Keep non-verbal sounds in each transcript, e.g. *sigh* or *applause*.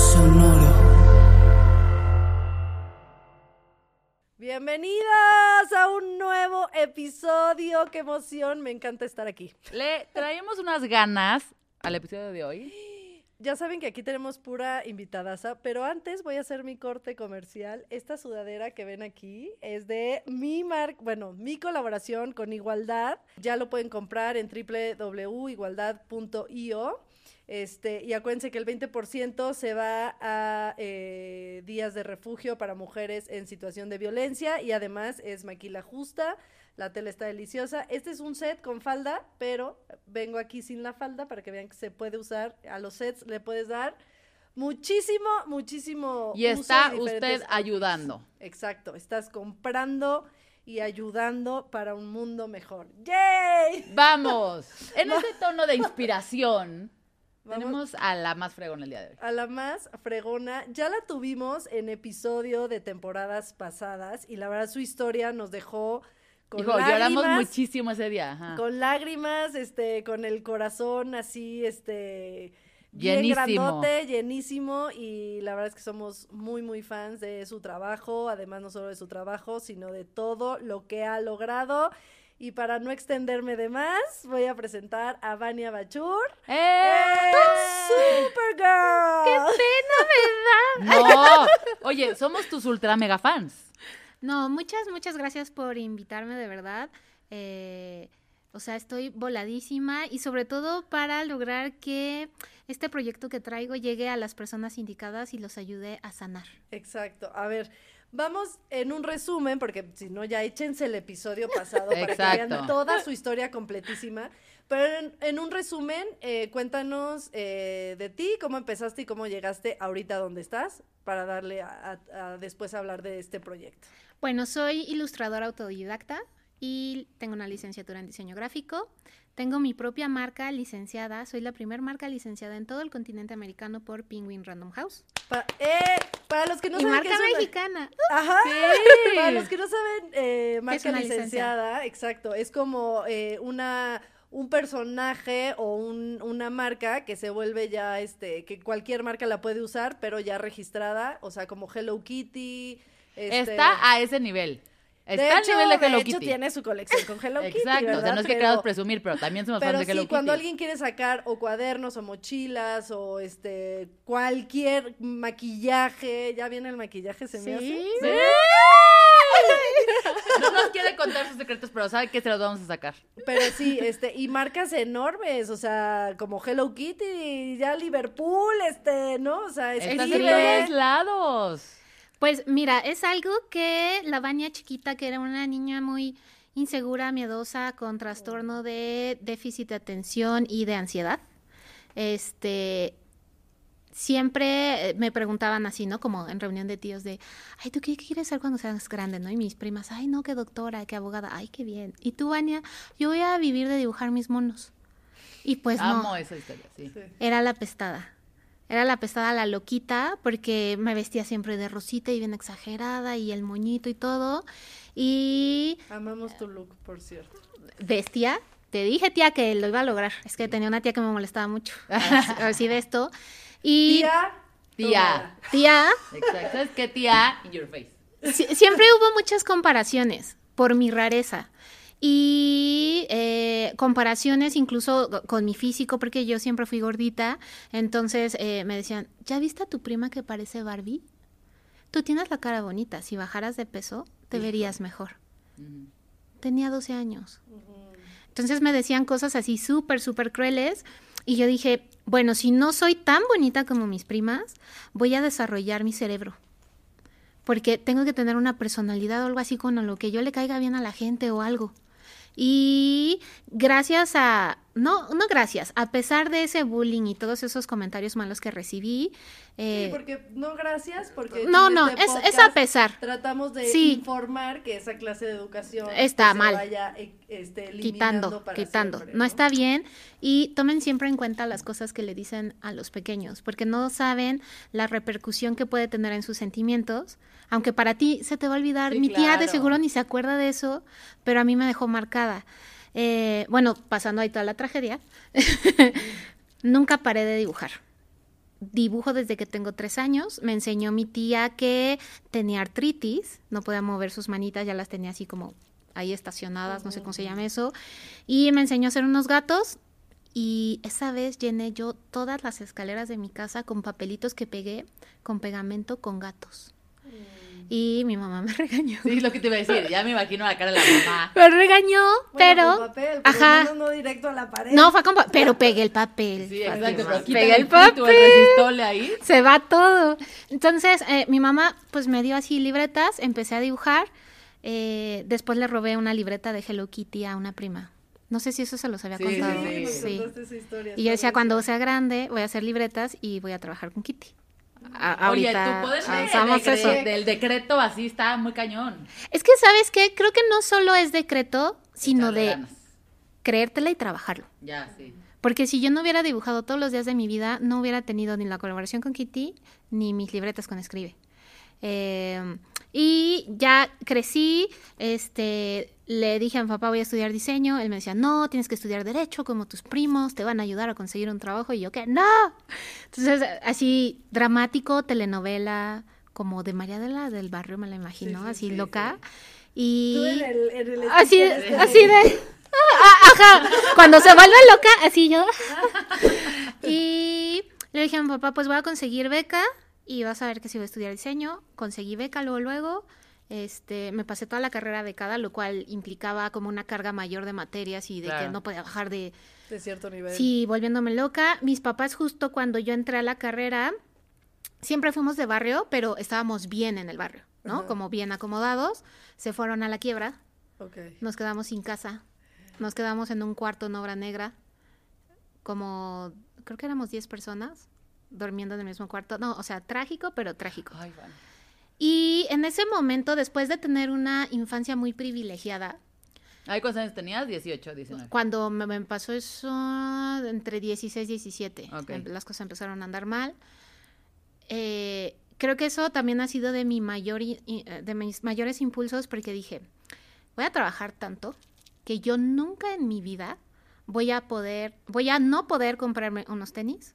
Sonoro. Bienvenidas a un nuevo episodio. Qué emoción, me encanta estar aquí. Le traemos unas ganas al episodio de hoy. Ya saben que aquí tenemos pura invitadaza, pero antes voy a hacer mi corte comercial. Esta sudadera que ven aquí es de mi marca, bueno, mi colaboración con Igualdad. Ya lo pueden comprar en www.igualdad.io. Este, y acuérdense que el 20% se va a eh, días de refugio para mujeres en situación de violencia y además es maquila justa, la tela está deliciosa. Este es un set con falda, pero vengo aquí sin la falda para que vean que se puede usar. A los sets le puedes dar muchísimo, muchísimo. Y uso está usted ayudando. Exacto, estás comprando y ayudando para un mundo mejor. ¡Yay! Vamos. En *laughs* ese tono de inspiración, Vamos. tenemos a la más fregona el día de hoy. A la más fregona, ya la tuvimos en episodio de temporadas pasadas y la verdad su historia nos dejó con Hijo, lloramos lágrimas, muchísimo ese día. ajá. con lágrimas, este, con el corazón así, este, bien Llenísimo. grandote, llenísimo y la verdad es que somos muy muy fans de su trabajo, además no solo de su trabajo, sino de todo lo que ha logrado. Y para no extenderme de más, voy a presentar a Vania Bachur. ¡Eh! ¡Supergirl! ¡Qué No. Oye, somos tus ultra mega fans. No, muchas, muchas gracias por invitarme, de verdad. Eh, o sea, estoy voladísima y sobre todo para lograr que este proyecto que traigo llegue a las personas indicadas y los ayude a sanar. Exacto. A ver, vamos en un resumen, porque si no, ya échense el episodio pasado para que vean toda su historia completísima. Pero en, en un resumen, eh, cuéntanos eh, de ti, cómo empezaste y cómo llegaste ahorita donde estás, para darle a, a- a después hablar de este proyecto. Bueno, soy ilustradora autodidacta y tengo una licenciatura en diseño gráfico. Tengo mi propia marca licenciada. Soy la primera marca licenciada en todo el continente americano por Penguin Random House. Pa- eh, para los que no y saben marca qué es una- mexicana. Ajá. Sí. *laughs* Para los que no saben, eh, marca licencia? licenciada, exacto, es como eh, una un personaje o un- una marca que se vuelve ya, este, que cualquier marca la puede usar, pero ya registrada, o sea, como Hello Kitty. este- Está a ese nivel. De Está hecho, al nivel de Hello de hecho, Kitty. tiene su colección con Hello Kitty, Exacto. o sea, no es que Pero- queramos presumir, pero también somos pero fans de Hello sí, cuando Kitty. alguien quiere sacar o cuadernos o mochilas o este cualquier maquillaje, ya viene el maquillaje, se me hace. Sí. Sí. No nos quiere contar sus secretos, pero sabe que se los vamos a sacar. Pero sí, este, y marcas enormes, o sea, como Hello Kitty, ya Liverpool, este, ¿no? O sea, Estás en escribe. todos lados. Pues mira, es algo que la Vania chiquita, que era una niña muy insegura, miedosa, con trastorno de déficit de atención y de ansiedad, este, siempre me preguntaban así, ¿no? Como en reunión de tíos de, ay, ¿tú qué quieres ser cuando seas grande, no? Y mis primas, ay, no, qué doctora, qué abogada, ay, qué bien. Y tú, Vania, yo voy a vivir de dibujar mis monos. Y pues Amo no. esa historia, sí. Sí. Era la pestada. Era la pestada, la loquita, porque me vestía siempre de rosita y bien exagerada y el moñito y todo. Y Amamos tu look, por cierto. vestía. Te dije, tía, que lo iba a lograr. Es que tenía una tía que me molestaba mucho. Así, *laughs* así de esto. Y Tía. Tía. tía, Exacto. ¿Sabes qué, tía? In your face. si- siempre hubo muchas comparaciones por mi rareza. Y eh, comparaciones incluso con mi físico, porque yo siempre fui gordita. Entonces eh, me decían, ¿ya viste a tu prima que parece Barbie? Tú tienes la cara bonita. Si bajaras de peso, te verías mejor. Tenía 12 años. Entonces me decían cosas así súper, súper crueles. Y yo dije, bueno, si no soy tan bonita como mis primas, voy a desarrollar mi cerebro. Porque tengo que tener una personalidad o algo así con lo que yo le caiga bien a la gente o algo. Y gracias a no, no gracias. A pesar de ese bullying y todos esos comentarios malos que recibí, eh, Sí, porque no gracias, porque no, no, este es, es a pesar. Tratamos de Sí. informar que esa clase de educación Está se mal. vaya eh, este, quitando, para quitando. siempre, no está bien y tomen siempre en cuenta las cosas que le dicen a los pequeños, porque no saben la repercusión que puede tener en sus sentimientos, aunque para ti se te va a olvidar. Sí, Mi tía de seguro ni se acuerda de eso, pero a mí me dejó marcada. Eh, bueno, pasando ahí toda la tragedia, *laughs* nunca paré de dibujar. Dibujo desde que tengo tres años. Me enseñó mi tía que tenía artritis, no podía mover sus manitas, ya las tenía así como ahí estacionadas, no sé cómo se llama eso. Y me enseñó a hacer unos gatos. Y esa vez llené yo todas las escaleras de mi casa con papelitos que pegué con pegamento con gatos. Y mi mamá me *laughs* regañó. Sí, lo que te iba a decir. Ya me imagino la cara de la mamá. Me regañó, Bueno, pero... con papel, ajá. no directo a la pared. No, fue con pa- pero pegué el papel. Sí, exacto. Pero Pegué el espíritu, papel. El ahí. Se va todo. Entonces, eh, mi mamá pues me dio así libretas, empecé a dibujar. eh, después le robé una libreta de Hello Kitty a una prima. No sé si eso se los había Sí, Sí, contado. sí, sí. esa historia, Y yo decía, cuando sea grande, voy a hacer libretas y voy a trabajar con Kitty. A- Oye, ahorita tu poder de- avanzamos de- eso. del decreto así está muy cañón. Es que, ¿sabes qué? Creo que no solo es decreto, sino de ganas. creértela y trabajarlo. Ya, sí. Porque si yo no hubiera dibujado todos los días de mi vida, no hubiera tenido ni la colaboración con Kitty, ni mis libretas con Escribe. Eh, y ya crecí, este, le dije a mi papá voy a estudiar diseño, él me decía, no, tienes que estudiar derecho como tus primos, te van a ayudar a conseguir un trabajo, y yo, ¿qué? No. *laughs* Entonces, así, dramático, telenovela, como de María de la del Barrio, me la imagino, Sí, sí, así sí, loca. Tú Y en el, en el así, así de... *laughs* Ah, Ajá, cuando se vuelve loca, así yo. *laughs* Y le dije a mi papá, pues voy a conseguir beca y vas a ver que si voy a estudiar diseño. Conseguí beca luego, luego. Este, me pasé toda la carrera becada, lo cual implicaba como una carga mayor de materias y de que no podía bajar de... de cierto nivel. Sí, volviéndome loca. Mis papás justo cuando yo entré a la carrera, siempre fuimos de barrio, pero estábamos bien en el barrio, ¿no? Ajá. Como bien acomodados. Se fueron a la quiebra. Ok. Nos quedamos sin casa. Nos quedamos en un cuarto en obra negra. Como, creo que éramos 10 personas durmiendo en el mismo cuarto. No, o sea, trágico, pero trágico. Ay, bueno. Y en ese momento, después de tener una infancia muy privilegiada, Ay, ¿cuántos años tenías? 18, 19. cuando me, me pasó eso, entre 16 y 17, Ok. em- las cosas empezaron a andar mal. Eh, creo que eso también ha sido de, mi mayor, eh, de mis mayores impulsos porque dije, voy a trabajar tanto que yo nunca en mi vida voy a poder, voy a no poder comprarme unos tenis.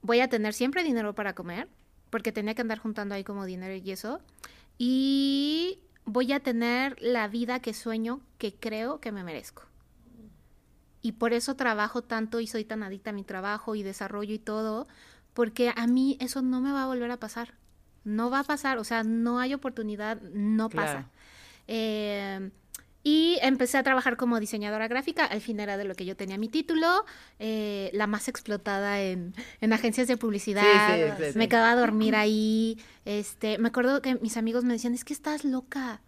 Voy a tener siempre dinero para comer, porque tenía que andar juntando ahí como dinero y eso. Y voy a tener la vida que sueño, que creo que me merezco. Y por eso trabajo tanto y soy tan adicta a mi trabajo y desarrollo y todo, porque a mí eso no me va a volver a pasar. No va a pasar, o sea, no hay oportunidad, no Claro. pasa. Eh, y empecé a trabajar como diseñadora gráfica, al fin era de lo que yo tenía mi título, eh, la más explotada en, en agencias de publicidad. Sí, sí, sí, sí. Me quedaba a dormir ahí. Este, me acuerdo que mis amigos me decían, es que estás loca.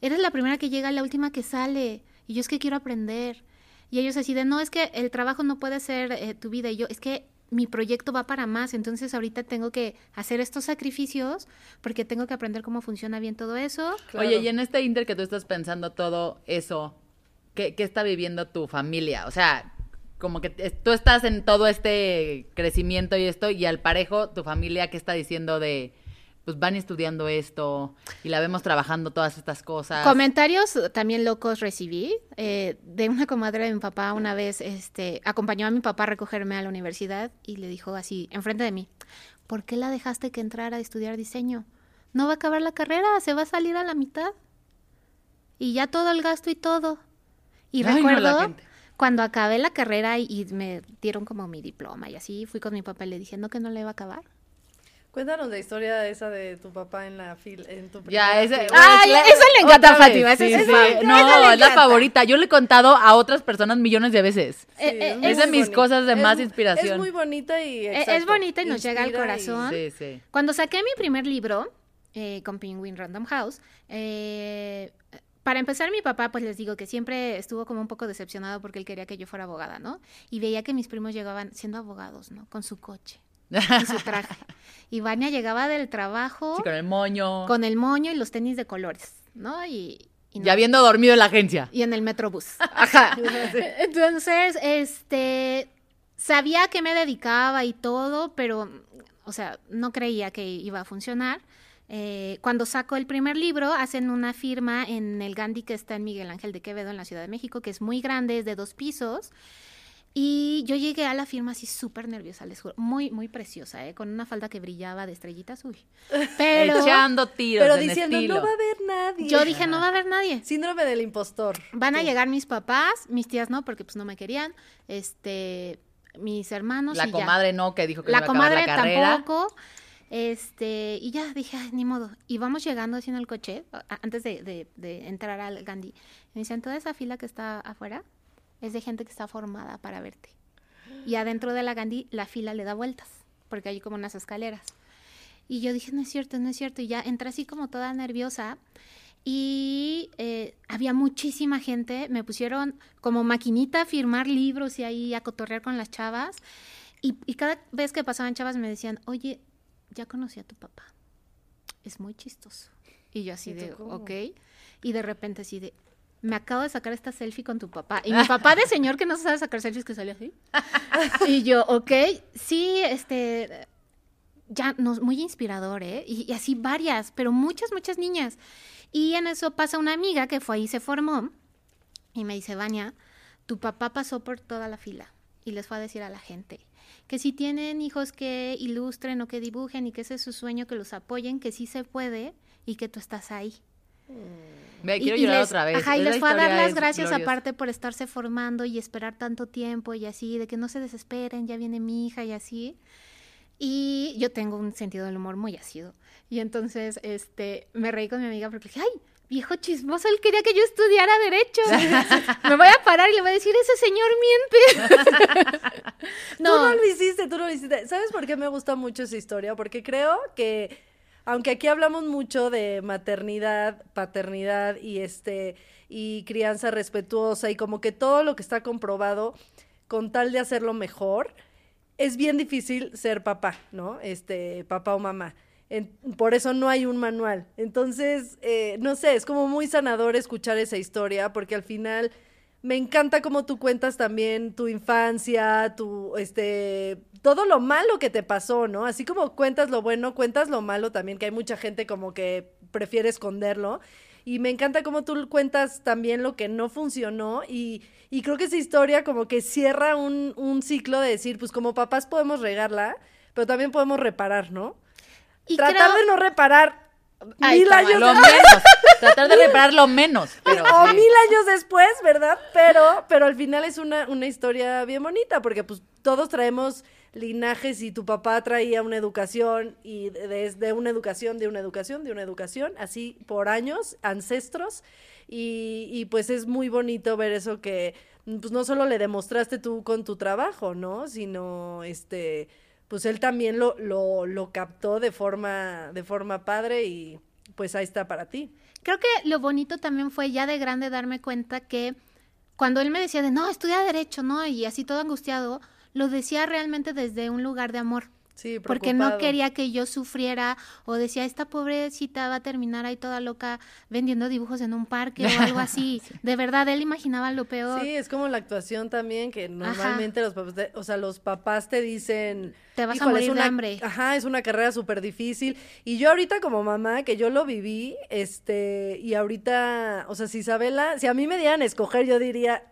Eres la primera que llega, la última que sale. Y yo es que quiero aprender. Y ellos así de, no, es que el trabajo no puede ser eh, tu vida. Y yo, es que mi proyecto va para más. Entonces ahorita tengo que hacer estos sacrificios porque tengo que aprender cómo funciona bien todo eso. Claro. Oye, y en este inter que tú estás pensando todo eso, ¿qué, qué está viviendo tu familia? O sea, como que tú estás en todo este crecimiento y esto, y al parejo, tu familia, ¿qué está diciendo de, pues van estudiando esto, y la vemos trabajando todas estas cosas? Comentarios también locos recibí. eh, de una comadre de mi papá una vez este, acompañó a mi papá a recogerme a la universidad y le dijo así, enfrente de mí, ¿por qué la dejaste que entrara a estudiar diseño? No va a acabar la carrera, se va a salir a la mitad. Y ya todo el gasto y todo. Y Ay, recuerdo cuando acabé la carrera y, y me dieron como mi diploma y así, fui con mi papá y le dije, no, que no le iba a acabar. Cuéntanos la historia esa de tu papá en la fila, en tu Ya, primera ese. fila. Ay, Claro, eso le encanta a Fátima, sí, es sí. No, Esa es la favorita. Yo le he contado a otras personas millones de veces. Sí, Eh, eh, es de mis bonita. cosas de Es más inspiración. Es muy bonita y Eh, es exacto, bonita y nos llega al y- corazón. Sí, sí. Cuando saqué mi primer libro eh, con Penguin Random House, eh, para empezar, mi papá, pues les digo que siempre estuvo como un poco decepcionado porque él quería que yo fuera abogada, ¿no? Y veía que mis primos llegaban siendo abogados, ¿no? Con su coche y su traje. Y Vania llegaba del trabajo Sí, con el moño. con el moño y los tenis de colores, ¿no? Y, y no- Ya habiendo dormido en la agencia. y en el metrobús. Ajá. *laughs* Entonces, este, sabía que me dedicaba y todo, pero, o sea, no creía que iba a funcionar. Eh, cuando saco el primer libro, hacen una firma en el Gandhi que está en Miguel Ángel de Quevedo, en la Ciudad de México, que es muy grande, es de dos pisos. Y yo llegué a la firma así súper nerviosa, les juro. Muy, muy preciosa, ¿eh? Con una falda que brillaba de estrellitas, uy. *laughs* Pero Echando tiros Pero en diciendo, estilo. no va a haber nadie. yo dije, no va a haber nadie. Síndrome del impostor. Van a Sí. llegar mis papás, mis tías no, porque pues no me querían, este, mis hermanos La y ya. comadre no, que dijo que La no iba a acabar la carrera. tampoco, este, y ya dije, "Ay, ni modo. Y vamos llegando así en el coche, antes de, de- de entrar al Gandhi. Me dicen, toda esa fila que está afuera es de gente que está formada para verte. Y adentro de la Gandhi la fila le da vueltas, porque hay como unas escaleras. Y yo dije, no es cierto, no es cierto. Y ya entré así como toda nerviosa. Y eh, había muchísima gente. Me pusieron como maquinita a firmar libros y ahí a cotorrear con las chavas. Y, y cada vez que pasaban chavas me decían, oye, ya conocí a tu papá. Es muy chistoso. Y yo así ¿Y de, cómo? ok. Y de repente así de, me acabo de sacar esta selfie con tu papá. Y mi papá de señor que no se sabe sacar selfies que sale así. y yo, ok, sí, este, ya, no, muy inspirador, ¿eh? Y, y así varias, pero muchas, muchas niñas. Y en eso pasa una amiga que fue ahí, se formó, y me dice, Vania, tu papá pasó por toda la fila y les fue a decir a la gente que si tienen hijos que ilustren o que dibujen y que ese es su sueño, que los apoyen, que sí se puede y que tú estás ahí. Y- quiero y llorar les- otra vez. Ajá, y les fue a dar las gracias gloriosa. aparte por estarse formando y esperar tanto tiempo y así, de que no se desesperen, ya viene mi hija y así. Y yo tengo un sentido del humor muy ácido. Y entonces, este, me reí con mi amiga porque dije, ay, viejo chismoso, él quería que yo estudiara derecho. *laughs* *laughs* me voy a parar y le voy a decir, ese señor miente. *laughs* Tú no lo hiciste, tú no lo hiciste. ¿Sabes por qué me gusta mucho esa historia? Porque creo que, aunque aquí hablamos mucho de maternidad, paternidad y este y crianza respetuosa y como que todo lo que está comprobado con tal de hacerlo mejor, es bien difícil ser papá, ¿no? Este, papá o mamá. Por eso no hay un manual. Entonces, eh, no sé, es como muy sanador escuchar esa historia, porque al final me encanta cómo tú cuentas también tu infancia, tu, este, todo lo malo que te pasó, ¿no? Así como cuentas lo bueno, cuentas lo malo también, que hay mucha gente como que prefiere esconderlo. Y me encanta cómo tú cuentas también lo que no funcionó y, y creo que esa historia como que cierra un, un ciclo de decir, pues como papás podemos regarla, pero también podemos reparar, ¿no? Y Tratar creo- de no reparar Ay, mil años Lo de- menos. Tratar de reparar lo menos. *laughs* Pero o sí. mil años después, ¿verdad? Pero, pero al final es una, una historia bien bonita, porque pues todos traemos linajes y tu papá traía una educación y desde una educación, de una educación, de una educación, así por años, ancestros, y, y pues es muy bonito ver eso que pues no solo le demostraste tú con tu trabajo, ¿no? Sino este pues él también lo, lo, lo captó de forma, de forma padre y pues ahí está para ti. Creo que lo bonito también fue ya de grande darme cuenta que cuando él me decía de no, estudia derecho, ¿no? Y así todo angustiado, lo decía realmente desde un lugar de amor. Sí, Porque no quería que yo sufriera o decía, esta pobrecita va a terminar ahí toda loca vendiendo dibujos en un parque o algo así. *laughs* De verdad, él imaginaba lo peor. Sí, es como la actuación también, que normalmente los papás, te- o sea, los papás te dicen... Te vas a "Híjole, es morir de una- hambre". Ajá, es una carrera súper difícil. Y yo ahorita como mamá, que yo lo viví, este, y ahorita, o sea, si Isabela, si a mí me dieran a escoger, yo diría...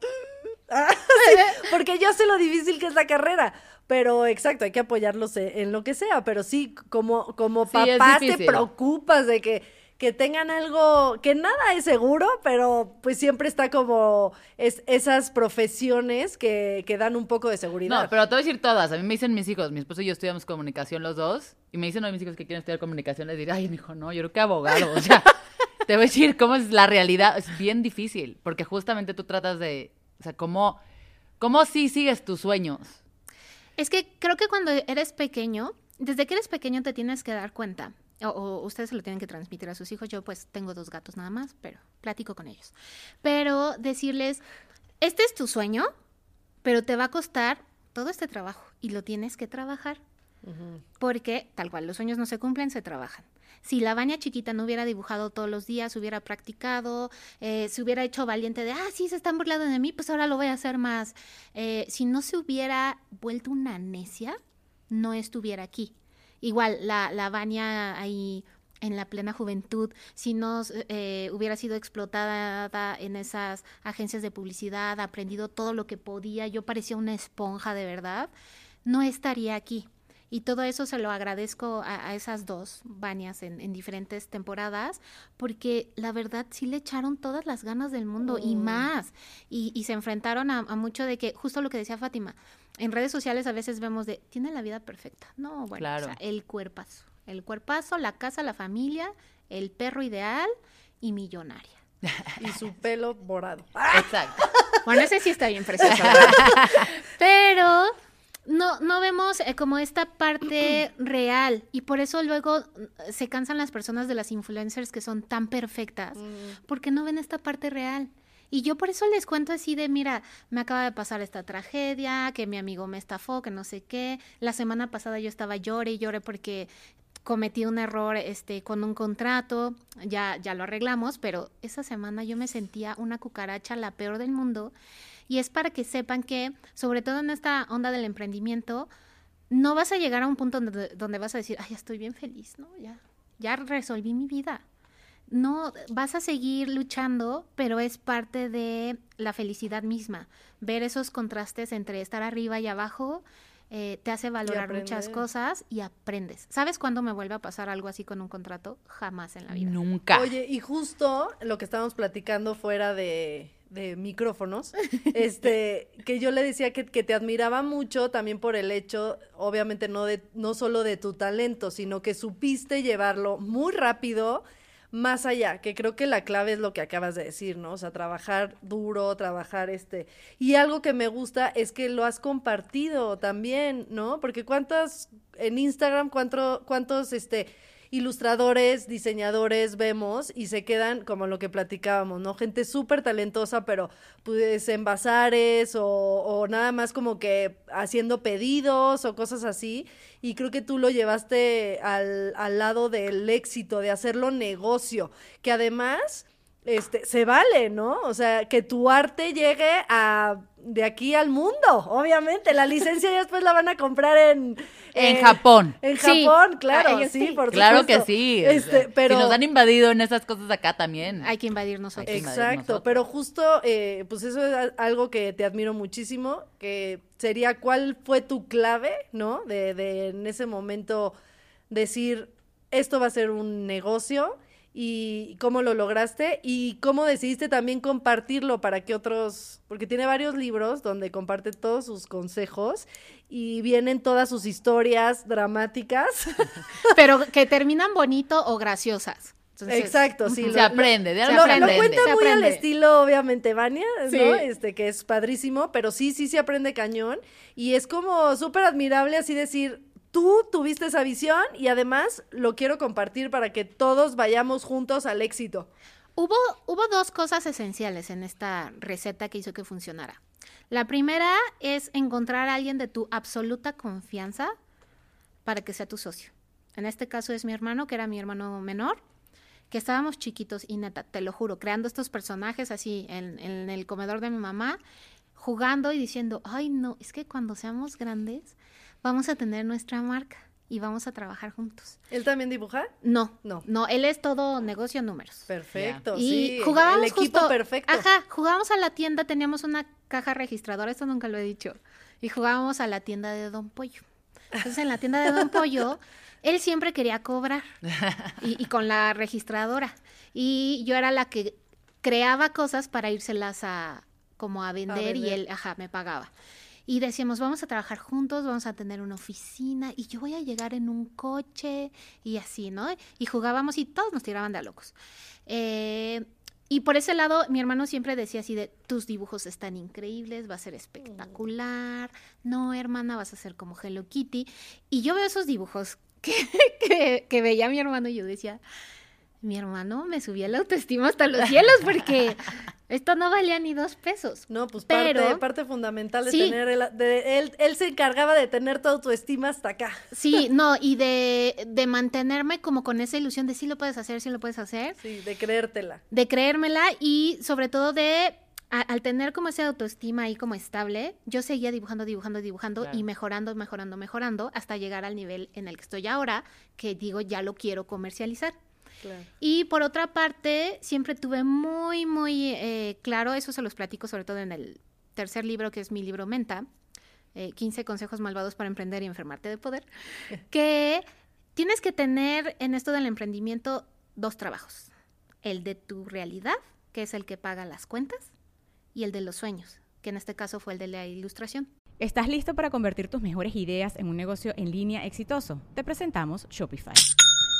"Ah, *laughs* sí", *laughs* porque yo sé lo difícil que es la carrera. Pero exacto, hay que apoyarlos e- en lo que sea. Pero sí, como, como Sí, papás te preocupas de que, que tengan algo, que nada es seguro, pero pues siempre está como es, esas profesiones que, que dan un poco de seguridad. No, pero te voy a decir todas. A mí me dicen mis hijos, mi esposo y yo estudiamos comunicación los dos, y me dicen a mis hijos que quieren estudiar comunicación, les diré, ay, mi hijo, no, yo creo que abogado. O sea, *laughs* te voy a decir cómo es la realidad. Es bien difícil, porque justamente tú tratas de, o sea, cómo, cómo sí sigues tus sueños. Es que creo que cuando eres pequeño, desde que eres pequeño te tienes que dar cuenta o, ustedes se lo tienen que transmitir a sus hijos. Yo pues tengo dos gatos nada más, pero platico con ellos. Pero decirles, este es tu sueño, pero te va a costar todo este trabajo y lo tienes que trabajar. Porque tal cual, los sueños no se cumplen, se trabajan. Si la baña chiquita no hubiera dibujado todos los días, hubiera practicado, eh, se hubiera hecho valiente de, ah, sí, se están burlando de mí, pues ahora lo voy a hacer más. Eh, si no se hubiera vuelto una necia, no estuviera aquí. Igual, la, la ahí en la plena juventud, si no eh, hubiera sido explotada en esas agencias de publicidad, aprendido todo lo que podía, yo parecía una esponja de verdad, no estaría aquí. Y todo eso se lo agradezco a, esas dos bañas en, diferentes temporadas, porque la verdad sí le echaron todas las ganas del mundo y más. Y, se enfrentaron a, mucho de que, justo lo que decía Fátima, en redes sociales a veces vemos de, tiene la vida perfecta. No, bueno, o sea, el cuerpazo. El cuerpazo, la casa, la familia, el perro ideal y millonaria. *laughs* y su pelo morado. Exacto. Bueno, ese sí está bien precioso. *laughs* Pero no, no vemos eh, como esta parte *clears throat* real y por eso luego mm, se cansan las personas de las influencers que son tan perfectas, mm. porque no ven esta parte real. Y yo por eso les cuento así de, mira, me acaba de pasar esta tragedia, que mi amigo me estafó, que no sé qué. La semana pasada yo estaba llore y llore porque cometí un error este con un contrato, ya ya lo arreglamos, pero esa semana yo me sentía una cucaracha la peor del mundo y es para que sepan que, sobre todo en esta onda del emprendimiento, no vas a llegar a un punto donde, donde vas a decir, ay, estoy bien feliz, ¿no? Ya, ya resolví mi vida. No, vas a seguir luchando, pero es parte de la felicidad misma. Ver esos contrastes entre estar arriba y abajo eh, te hace valorar muchas cosas y aprendes. ¿Sabes cuándo me vuelve a pasar algo así con un contrato? Jamás en la vida. Nunca. Oye, y justo lo que estábamos platicando fuera de, de micrófonos, *laughs* este, que yo le decía que, que, te admiraba mucho también por el hecho, obviamente no de, no solo de tu talento, sino que supiste llevarlo muy rápido más allá, que creo que la clave es lo que acabas de decir, ¿no? O sea, trabajar duro, trabajar este. Y algo que me gusta es que lo has compartido también, ¿no? Porque cuántas en Instagram, cuánto, cuántos, este, ilustradores, diseñadores vemos y se quedan como lo que platicábamos, ¿no? Gente súper talentosa, pero pues en bazares o, o, nada más como que haciendo pedidos o cosas así. Y creo que tú lo llevaste al, al lado del éxito, de hacerlo negocio, que además este, se vale, ¿no? O sea, que tu arte llegue a de aquí al mundo, obviamente. La licencia ya después la van a comprar en... En eh, Japón. En Japón, claro, sí, por Claro que sí. Este, pero... Si nos han invadido en esas cosas acá también. Hay que invadir nosotros. Exacto, pero justo, eh, pues eso es algo que te admiro muchísimo, que sería cuál fue tu clave, ¿no? De, de en ese momento decir, esto va a ser un negocio y cómo lo lograste y cómo decidiste también compartirlo para que otros, porque tiene varios libros donde comparte todos sus consejos y vienen todas sus historias dramáticas. *laughs* Pero que terminan bonito o graciosas. Exacto, sí. se aprende, de algo lo, cuenta muy al estilo, obviamente, Vania, ¿no? Este, que es padrísimo, pero sí, sí se aprende cañón. Y es como súper admirable así decir, tú tuviste esa visión y además lo quiero compartir para que todos vayamos juntos al éxito. Hubo, hubo dos cosas esenciales en esta receta que hizo que funcionara. La primera es encontrar a alguien de tu absoluta confianza para que sea tu socio. En este caso es mi hermano, que era mi hermano menor, que estábamos chiquitos y neta, te lo juro, creando estos personajes así en, en el comedor de mi mamá, jugando y diciendo, ay no, es que cuando seamos grandes vamos a tener nuestra marca y vamos a trabajar juntos. ¿Él también dibuja? No, no, no, él es todo negocio números. Perfecto, y sí. Jugábamos el equipo perfecto. Ajá, jugábamos a la tienda, teníamos una caja registradora, esto nunca lo he dicho, y jugábamos a la tienda de Don Pollo. Entonces en la tienda de Don Pollo, él siempre quería cobrar y, y con la registradora. Y yo era la que creaba cosas para írselas a como a vender, a vender. y él, ajá, me pagaba y decíamos, vamos a trabajar juntos, vamos a tener una oficina y yo voy a llegar en un coche y así, ¿no? Y jugábamos y todos nos tiraban de a locos. Eh, y por ese lado, mi hermano siempre decía así de, tus dibujos están increíbles, va a ser espectacular, no, hermana, vas a ser como Hello Kitty. Y yo veo esos dibujos que, *laughs* que, que veía mi hermano y yo decía, mi hermano me subía la autoestima hasta los cielos porque *laughs* esto no valía ni dos pesos. No, pues Pero- parte, parte fundamental de Sí. tener, el- de- él, él se encargaba de tener tu autoestima hasta acá. Sí, *laughs* no, y de, de mantenerme como con esa ilusión de sí lo puedes hacer, sí lo puedes hacer, Sí, de creértela. de creérmela y sobre todo de, a- al tener como esa autoestima ahí como estable, yo seguía dibujando, dibujando, dibujando Claro. y mejorando, mejorando, mejorando hasta llegar al nivel en el que estoy ahora, que digo, ya lo quiero comercializar. Claro. Y por otra parte, siempre tuve muy, muy eh, claro, eso se los platico sobre todo en el tercer libro, que es mi libro Menta, eh, 15 consejos malvados para emprender y enfermarte de poder, *laughs* que tienes que tener en esto del emprendimiento dos trabajos. El de tu realidad, que es el que paga las cuentas, y el de los sueños, que en este caso fue el de la ilustración. ¿Estás listo para convertir tus mejores ideas en un negocio en línea exitoso? Te presentamos Shopify.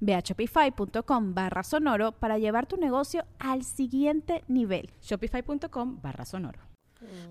Ve a shopify.com barra sonoro para llevar tu negocio al siguiente nivel. Shopify.com barra sonoro.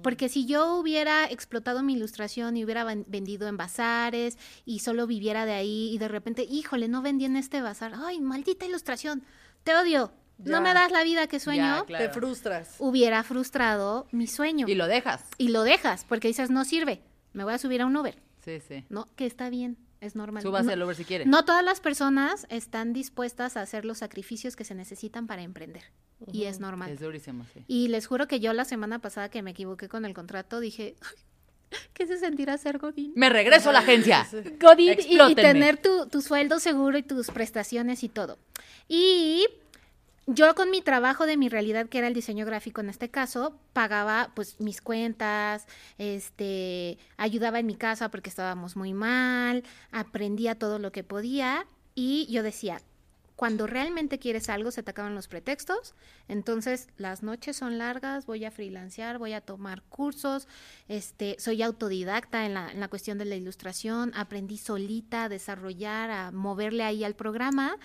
Porque si yo hubiera explotado mi ilustración y hubiera ven- vendido en bazares y solo viviera de ahí y de repente, híjole, no vendí en este bazar, ay, maldita ilustración, te odio, Ya. no me das la vida que sueño, Ya, claro. Te frustras. hubiera frustrado mi sueño. Y lo dejas. Y lo dejas porque dices, no sirve, me voy a subir a un Uber, Sí, sí. ¿no? Que está bien, es normal. Súbase no, Uber si quiere. no todas las personas están dispuestas a hacer los sacrificios que se necesitan para emprender y es normal. Es durísimo, sí. Y les juro que yo la semana pasada que me equivoqué con el contrato dije, ¿qué se sentirá ser Godín? Me regreso a la agencia. *laughs* Godín y- y, tener tu, tu sueldo seguro y tus prestaciones y todo. Y yo con mi trabajo de mi realidad, que era el diseño gráfico en este caso, pagaba pues mis cuentas, este, ayudaba en mi casa porque estábamos muy mal, aprendía todo lo que podía y yo decía, cuando realmente quieres algo se te acaban los pretextos, entonces las noches son largas, voy a freelancear, voy a tomar cursos, este, soy autodidacta en la, en la cuestión de la ilustración, aprendí solita a desarrollar, a moverle ahí al programa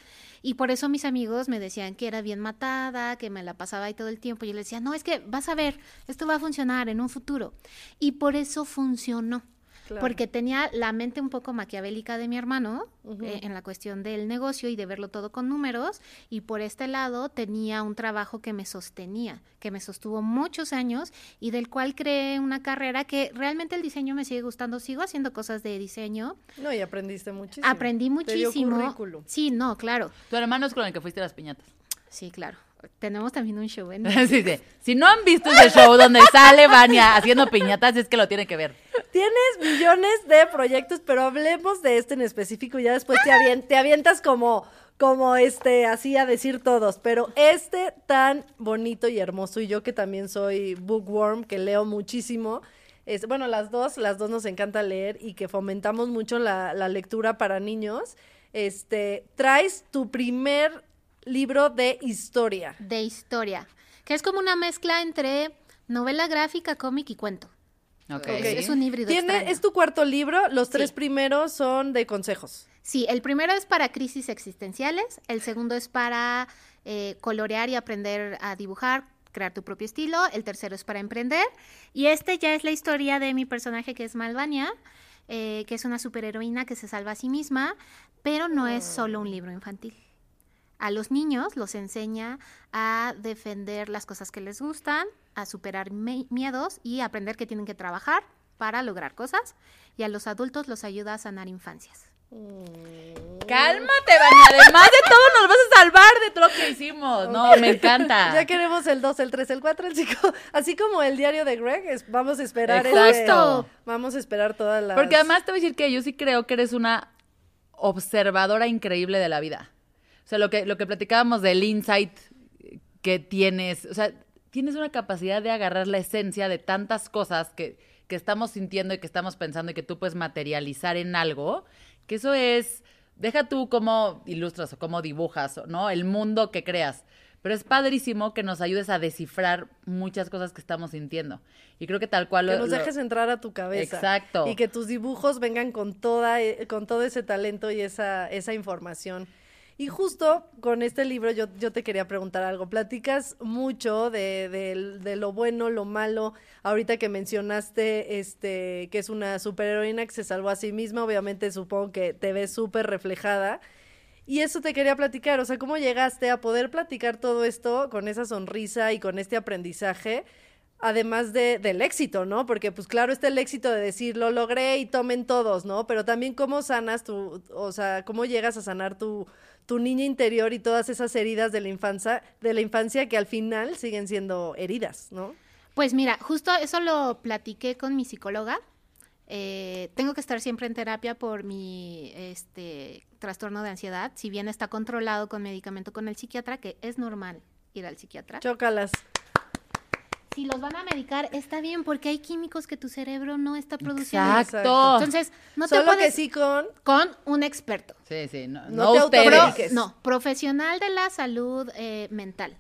y por eso mis amigos me decían que era bien matada, que me la pasaba ahí todo el tiempo y yo les decía, no, es que vas a ver, esto va a funcionar en un futuro y por eso funcionó. Claro. Porque tenía la mente un poco maquiavélica de mi hermano eh, en la cuestión del negocio y de verlo todo con números. Y por este lado tenía un trabajo que me sostenía, que me sostuvo muchos años y del cual creé una carrera que realmente el diseño me sigue gustando. Sigo haciendo cosas de diseño. No, y aprendiste muchísimo. Aprendí Te dio muchísimo. currículum. Sí, no, claro. Tu hermano es con el que fuiste a las piñatas. Sí, claro. Tenemos también un show en *laughs* Sí, sí. Si no han visto ese show donde sale Vania haciendo piñatas, es que lo tienen que ver. Tienes millones de proyectos, pero hablemos de este en específico y ya después te, avien- te avientas como, como este, así a decir todos. Pero este tan bonito y hermoso, y yo que también soy bookworm, que leo muchísimo, bueno, las dos, las dos nos encanta leer y que fomentamos mucho la, la lectura para niños. Este, traes tu primer libro de historia. de historia, que es como una mezcla entre novela gráfica, cómic y cuento. Es, es un híbrido Tiene, extraño. es tu cuarto libro, los tres Sí. primeros son de consejos. Sí, el primero es para crisis existenciales, el segundo es para eh, colorear y aprender a dibujar, crear tu propio estilo, el tercero es para emprender y este ya es la historia de mi personaje que es Malvania, eh, que es una superheroína que se salva a sí misma, pero no es solo un libro infantil. A los niños los enseña a defender las cosas que les gustan, a superar miedos y aprender que tienen que trabajar para lograr cosas. Y a los adultos los ayuda a sanar infancias. Cálmate, Vania. Además de todo, nos vas a salvar de todo lo que hicimos. No, me encanta. *laughs* Ya queremos el 2, el 3, el 4, el 5. Así como el diario de Greg, es- vamos a esperar. Exacto. este- vamos a esperar todas las. Porque además te voy a decir que yo sí creo que eres una observadora increíble de la vida. O sea, lo que, lo que platicábamos del insight que tienes, o sea, tienes una capacidad de agarrar la esencia de tantas cosas que, que estamos sintiendo y que estamos pensando y que tú puedes materializar en algo, que eso es, deja tú cómo ilustras o cómo dibujas, ¿no? El mundo que creas. Pero es padrísimo que nos ayudes a descifrar muchas cosas que estamos sintiendo. Y creo que tal cual... Que lo- nos lo- dejes entrar a tu cabeza. Exacto. Y que tus dibujos vengan con toda, con todo ese talento y esa, esa información. Y justo con este libro yo, yo te quería preguntar algo. Platicas mucho de, de- lo bueno, lo malo. Ahorita que mencionaste este, que es una superheroína que se salvó a sí misma, obviamente supongo que te ves súper reflejada. Y eso te quería platicar, o sea, ¿cómo llegaste a poder platicar todo esto con esa sonrisa y con este aprendizaje? Además de, del éxito, ¿no? Porque pues claro está el éxito de decir, lo logré y tomen todos, ¿no? Pero también cómo sanas tu, o sea, cómo llegas a sanar tu, tu niña interior y todas esas heridas de la infancia, de la infancia que al final siguen siendo heridas, ¿no? Pues mira, justo eso lo platiqué con mi psicóloga. Eh, tengo que estar siempre en terapia por mi este, trastorno de ansiedad, si bien está controlado con medicamento con el psiquiatra, que es normal ir al psiquiatra. Chócalas. Si los van a medicar, está bien, porque hay químicos que tu cerebro no está produciendo. Exacto. Entonces, no te Solo que puedes... sí con... Con un experto. Sí, sí, no, No no, te automediques. No, profesional de la salud eh, mental.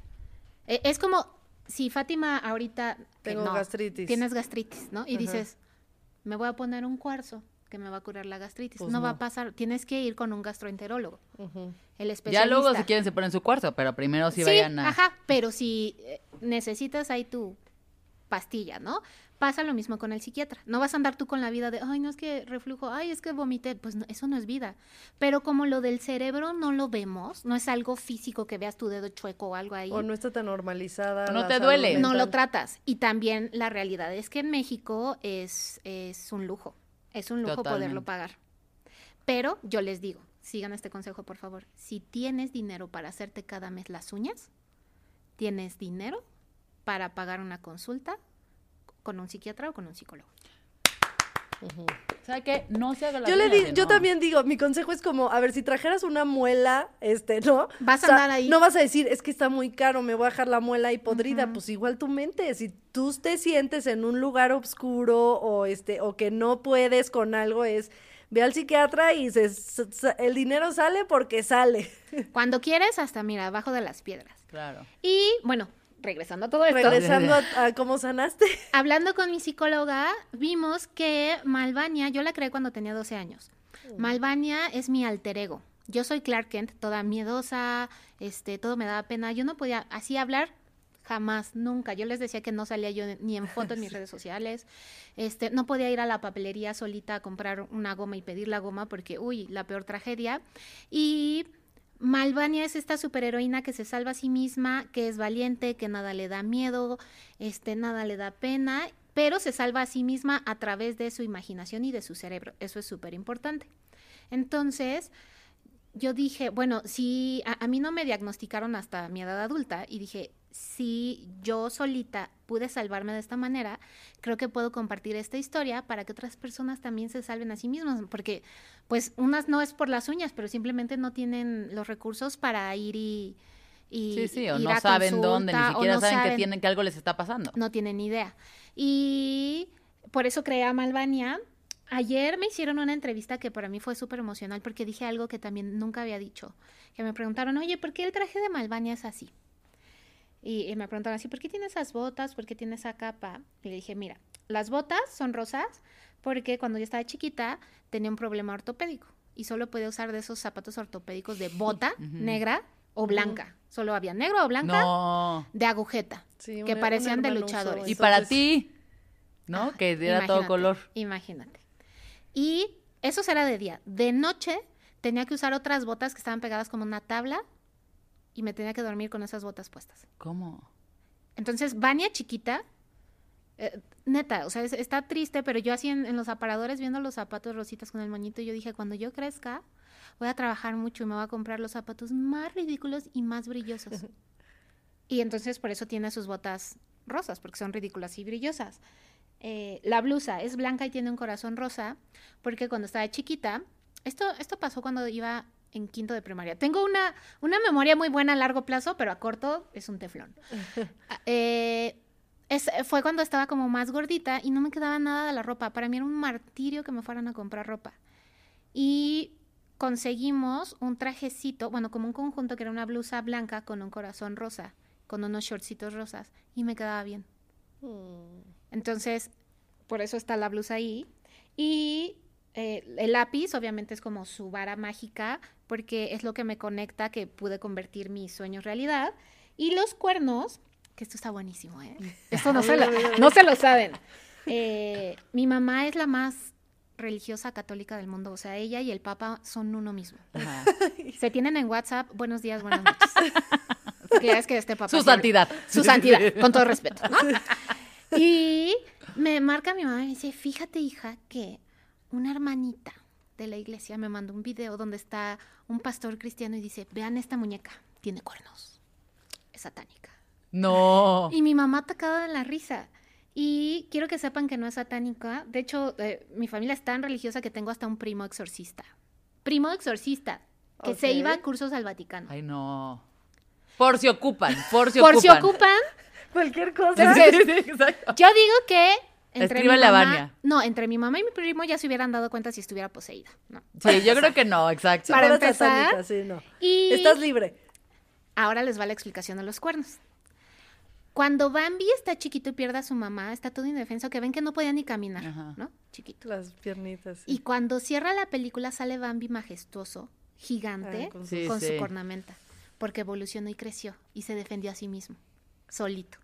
Eh, es como si Fátima ahorita... que Tengo gastritis. Tienes gastritis, ¿no? Y Ajá. dices, me voy a poner un cuarzo que me va a curar la gastritis. Pues no, va a pasar, tienes que ir con un gastroenterólogo, el Ya especialista. luego, si quieren, se ponen su cuarzo, pero primero sí, Sí, vayan a. ajá, pero si eh, necesitas ahí tu pastilla, ¿no? Pasa lo mismo con el psiquiatra. No vas a andar tú con la vida de, ay, no es que reflujo, ay, es que vomité. Pues no, eso no es vida. Pero como lo del cerebro no lo vemos, no es algo físico que veas tu dedo chueco o algo ahí. O no está tan normalizada. No te duele. no lo tratas. Y también la realidad es que en México es, es un lujo. Es un lujo Totalmente. poderlo pagar. Pero yo les digo, sigan este consejo, por favor. Si tienes dinero para hacerte cada mes las uñas, tienes dinero para pagar una consulta con un psiquiatra o con un psicólogo. O sea que no se haga la Yo le di, yo no. también digo, mi consejo es como, a ver, si trajeras una muela, este, ¿no? Vas a O sea, andar ahí. No vas a decir, es que está muy caro, me voy a dejar la muela ahí podrida. Pues igual tu mente, si tú te sientes en un lugar oscuro o este, o que no puedes con algo, es ve al psiquiatra y se, s- s- el dinero sale porque sale. Cuando quieres, hasta mira, abajo de las piedras. Claro. Y bueno, regresando a todo esto. Regresando a, a cómo sanaste. *laughs* Hablando con mi psicóloga, vimos que Malvania, yo la creé cuando tenía 12 años. Malvania es mi alter ego. Yo soy Clark Kent, toda miedosa, este, todo me daba pena. Yo no podía así hablar jamás, nunca. Yo les decía que no salía yo ni en foto en mis *laughs* redes sociales. Este, no podía ir a la papelería solita a comprar una goma y pedir la goma porque, uy, la peor tragedia. Y Malvania es esta superheroína que se salva a sí misma, que es valiente, que nada le da miedo, este, nada le da pena, pero se salva a sí misma a través de su imaginación y de su cerebro. Eso es súper importante. Entonces, yo dije, bueno, si a, a mí no me diagnosticaron hasta mi edad adulta y dije, si yo solita pude salvarme de esta manera, creo que puedo compartir esta historia para que otras personas también se salven a sí mismas, porque pues unas no es por las uñas, pero simplemente no tienen los recursos para ir y... y Sí, sí, o ir no a saben dónde, ni consulta, siquiera no saben, que tienen que algo les está pasando. no tienen ni idea. Y por eso creé a Malvania. Ayer me hicieron una entrevista que para mí fue súper emocional porque dije algo que también nunca había dicho. Que me preguntaron, oye, ¿por qué el traje de Malvania es así? Y, y me preguntaron así, ¿por qué tiene esas botas? ¿Por qué tiene esa capa? Y le dije, mira, las botas son rosas porque cuando yo estaba chiquita tenía un problema ortopédico y solo podía usar de esos zapatos ortopédicos de bota *laughs* negra o blanca. Solo había negro o blanca No. de agujeta, Sí, que un- parecían de luchadores. Y para ti, ¿no? Ah, que era todo color. Imagínate. Y eso será de día. De noche tenía que usar otras botas que estaban pegadas como una tabla y me tenía que dormir con esas botas puestas. ¿Cómo? Entonces, Vania chiquita Eh, neta, o sea, es- está triste, pero yo así en, en los aparadores viendo los zapatos rositas con el moñito, yo dije, cuando yo crezca, voy a trabajar mucho y me voy a comprar los zapatos más ridículos y más brillosos. *laughs* y entonces por eso tiene sus botas rosas, porque son ridículas y brillosas. Eh, la blusa es blanca y tiene un corazón rosa, porque cuando estaba chiquita, esto, esto pasó cuando iba en quinto de primaria. Tengo una, una memoria muy buena a largo plazo, pero a corto es un teflón. *laughs* Ah, eh, es- fue cuando estaba como más gordita y no me quedaba nada de la ropa. Para mí era un martirio que me fueran a comprar ropa. Y conseguimos un trajecito, bueno, como un conjunto que era una blusa blanca con un corazón rosa, con unos shortcitos rosas, y me quedaba bien. Entonces, por eso está la blusa ahí. Y eh, el lápiz, obviamente, es como su vara mágica, porque es lo que me conecta que pude convertir mis sueños en realidad. Y los cuernos, que esto está buenísimo, ¿eh? Esto no se lo, *laughs* no se lo saben. Eh, mi mamá es la más religiosa católica del mundo, o sea, ella y el Papa son uno mismo. Ajá. Se tienen en WhatsApp, buenos días, buenas noches. Ya es que este papá Su siempre- santidad. su santidad, con todo respeto. ¿no? Y me marca mi mamá y me dice, fíjate hija que una hermanita de la iglesia me mandó un video donde está un pastor cristiano y dice, vean esta muñeca, tiene cuernos, es satánica. No. Y mi mamá atacada de la risa. Y quiero que sepan que no es satánica. De hecho, eh, mi familia es tan religiosa que tengo hasta un primo exorcista. Primo exorcista, que se iba a cursos al Vaticano. Ay, no. Por si ocupan, por si Por ocupan. si ocupan, Cualquier cosa. Sí, *laughs* sí, sí, exacto. Yo digo que entre mi Escríbele a mamá, Vania. no, entre mi mamá y mi primo ya se hubieran dado cuenta si estuviera poseída, ¿no? Sí, yo creo que no, exacto. Para fuera empezar, satánica, sí, no. Y Estás libre. ahora les va la explicación de los cuernos. Cuando Bambi está chiquito y pierde a su mamá, está todo indefenso, que ven que no podía ni caminar, Ajá. ¿no? Chiquito. Las piernitas. sí. Y cuando cierra la película sale Bambi majestuoso, gigante, Ah, con Sí, con sí. su cornamenta, porque evolucionó y creció y se defendió a sí mismo, solito.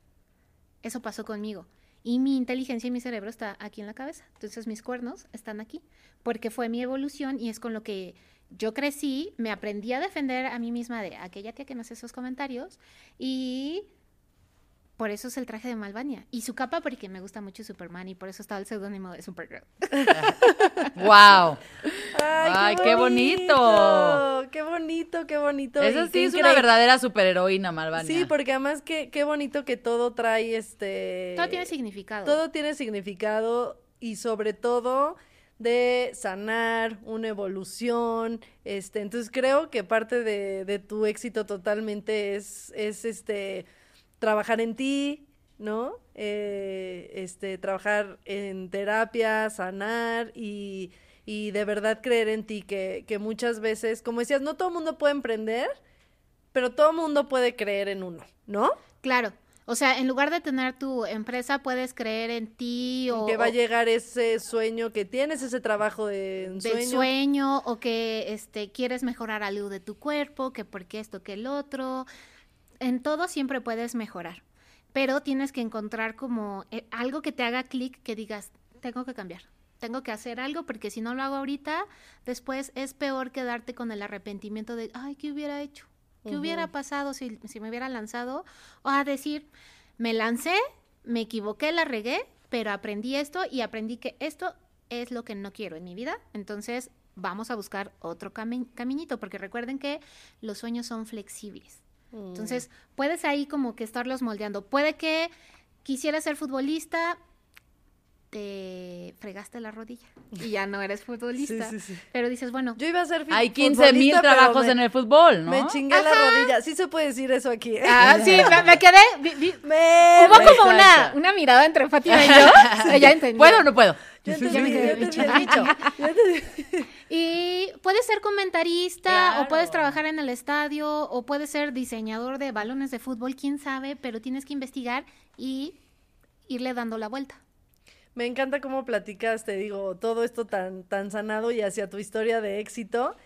Eso pasó conmigo. Y mi inteligencia y mi cerebro está aquí en la cabeza. Entonces mis cuernos están aquí, porque fue mi evolución y es con lo que yo crecí, me aprendí a defender a mí misma de aquella tía que me hace esos comentarios y por eso es el traje de Malvania. Y su capa porque me gusta mucho Superman y por eso está el seudónimo de Supergirl. *laughs* Wow. Ay, Ay, qué bonito. Qué bonito, qué bonito. Eso y sí qué es una verdadera superheroína, Malvania. Sí, porque además qué, qué bonito que todo trae este... Todo tiene significado. Todo tiene significado y sobre todo de sanar, una evolución, este, entonces creo que parte de, de tu éxito totalmente es, es este, trabajar en ti, ¿no? Eh, este, trabajar en terapia, sanar y, y de verdad creer en ti, que, que muchas veces, como decías, no todo el mundo puede emprender, pero todo el mundo puede creer en uno, ¿no? Claro. O sea, en lugar de tener tu empresa, puedes creer en ti o, que va a llegar ese sueño que tienes, ese trabajo de del ensueño. sueño o que este quieres mejorar algo de tu cuerpo, que porque esto, que el otro. En todo siempre puedes mejorar, pero tienes que encontrar como eh, algo que te haga clic, que digas, tengo que cambiar. Tengo que hacer algo porque si no lo hago ahorita, después es peor quedarte con el arrepentimiento de, ay, ¿qué hubiera hecho? ¿Qué hubiera pasado si, si me hubiera lanzado? O a decir, me lancé, me equivoqué, la regué, pero aprendí esto y aprendí que esto es lo que no quiero en mi vida. Entonces, vamos a buscar otro cami- caminito, porque recuerden que los sueños son flexibles. Entonces, puedes ahí como que estarlos moldeando. Puede que quisieras ser futbolista, te fregaste la rodilla y ya no eres futbolista. *laughs* Sí, sí, sí. Pero dices, bueno, Yo iba a ser Hay 15 mil trabajos me- en el fútbol, ¿no? Me chingué la rodilla. Sí se puede decir eso aquí. Ah, *laughs* sí, me, me quedé. vi- vi- Me- hubo me- como una, una mirada entre Fátima y *laughs* yo. Entendió. ¿Puedo o no puedo? Yo Ya me entendí, quedé yo entendí el. Yo entendí. Y puedes ser comentarista, Claro. o puedes trabajar en el estadio, o puedes ser diseñador de balones de fútbol, quién sabe, pero tienes que investigar y irle dando la vuelta. Me encanta cómo platicas, te digo, todo esto tan, tan sanado y hacia tu historia de éxito.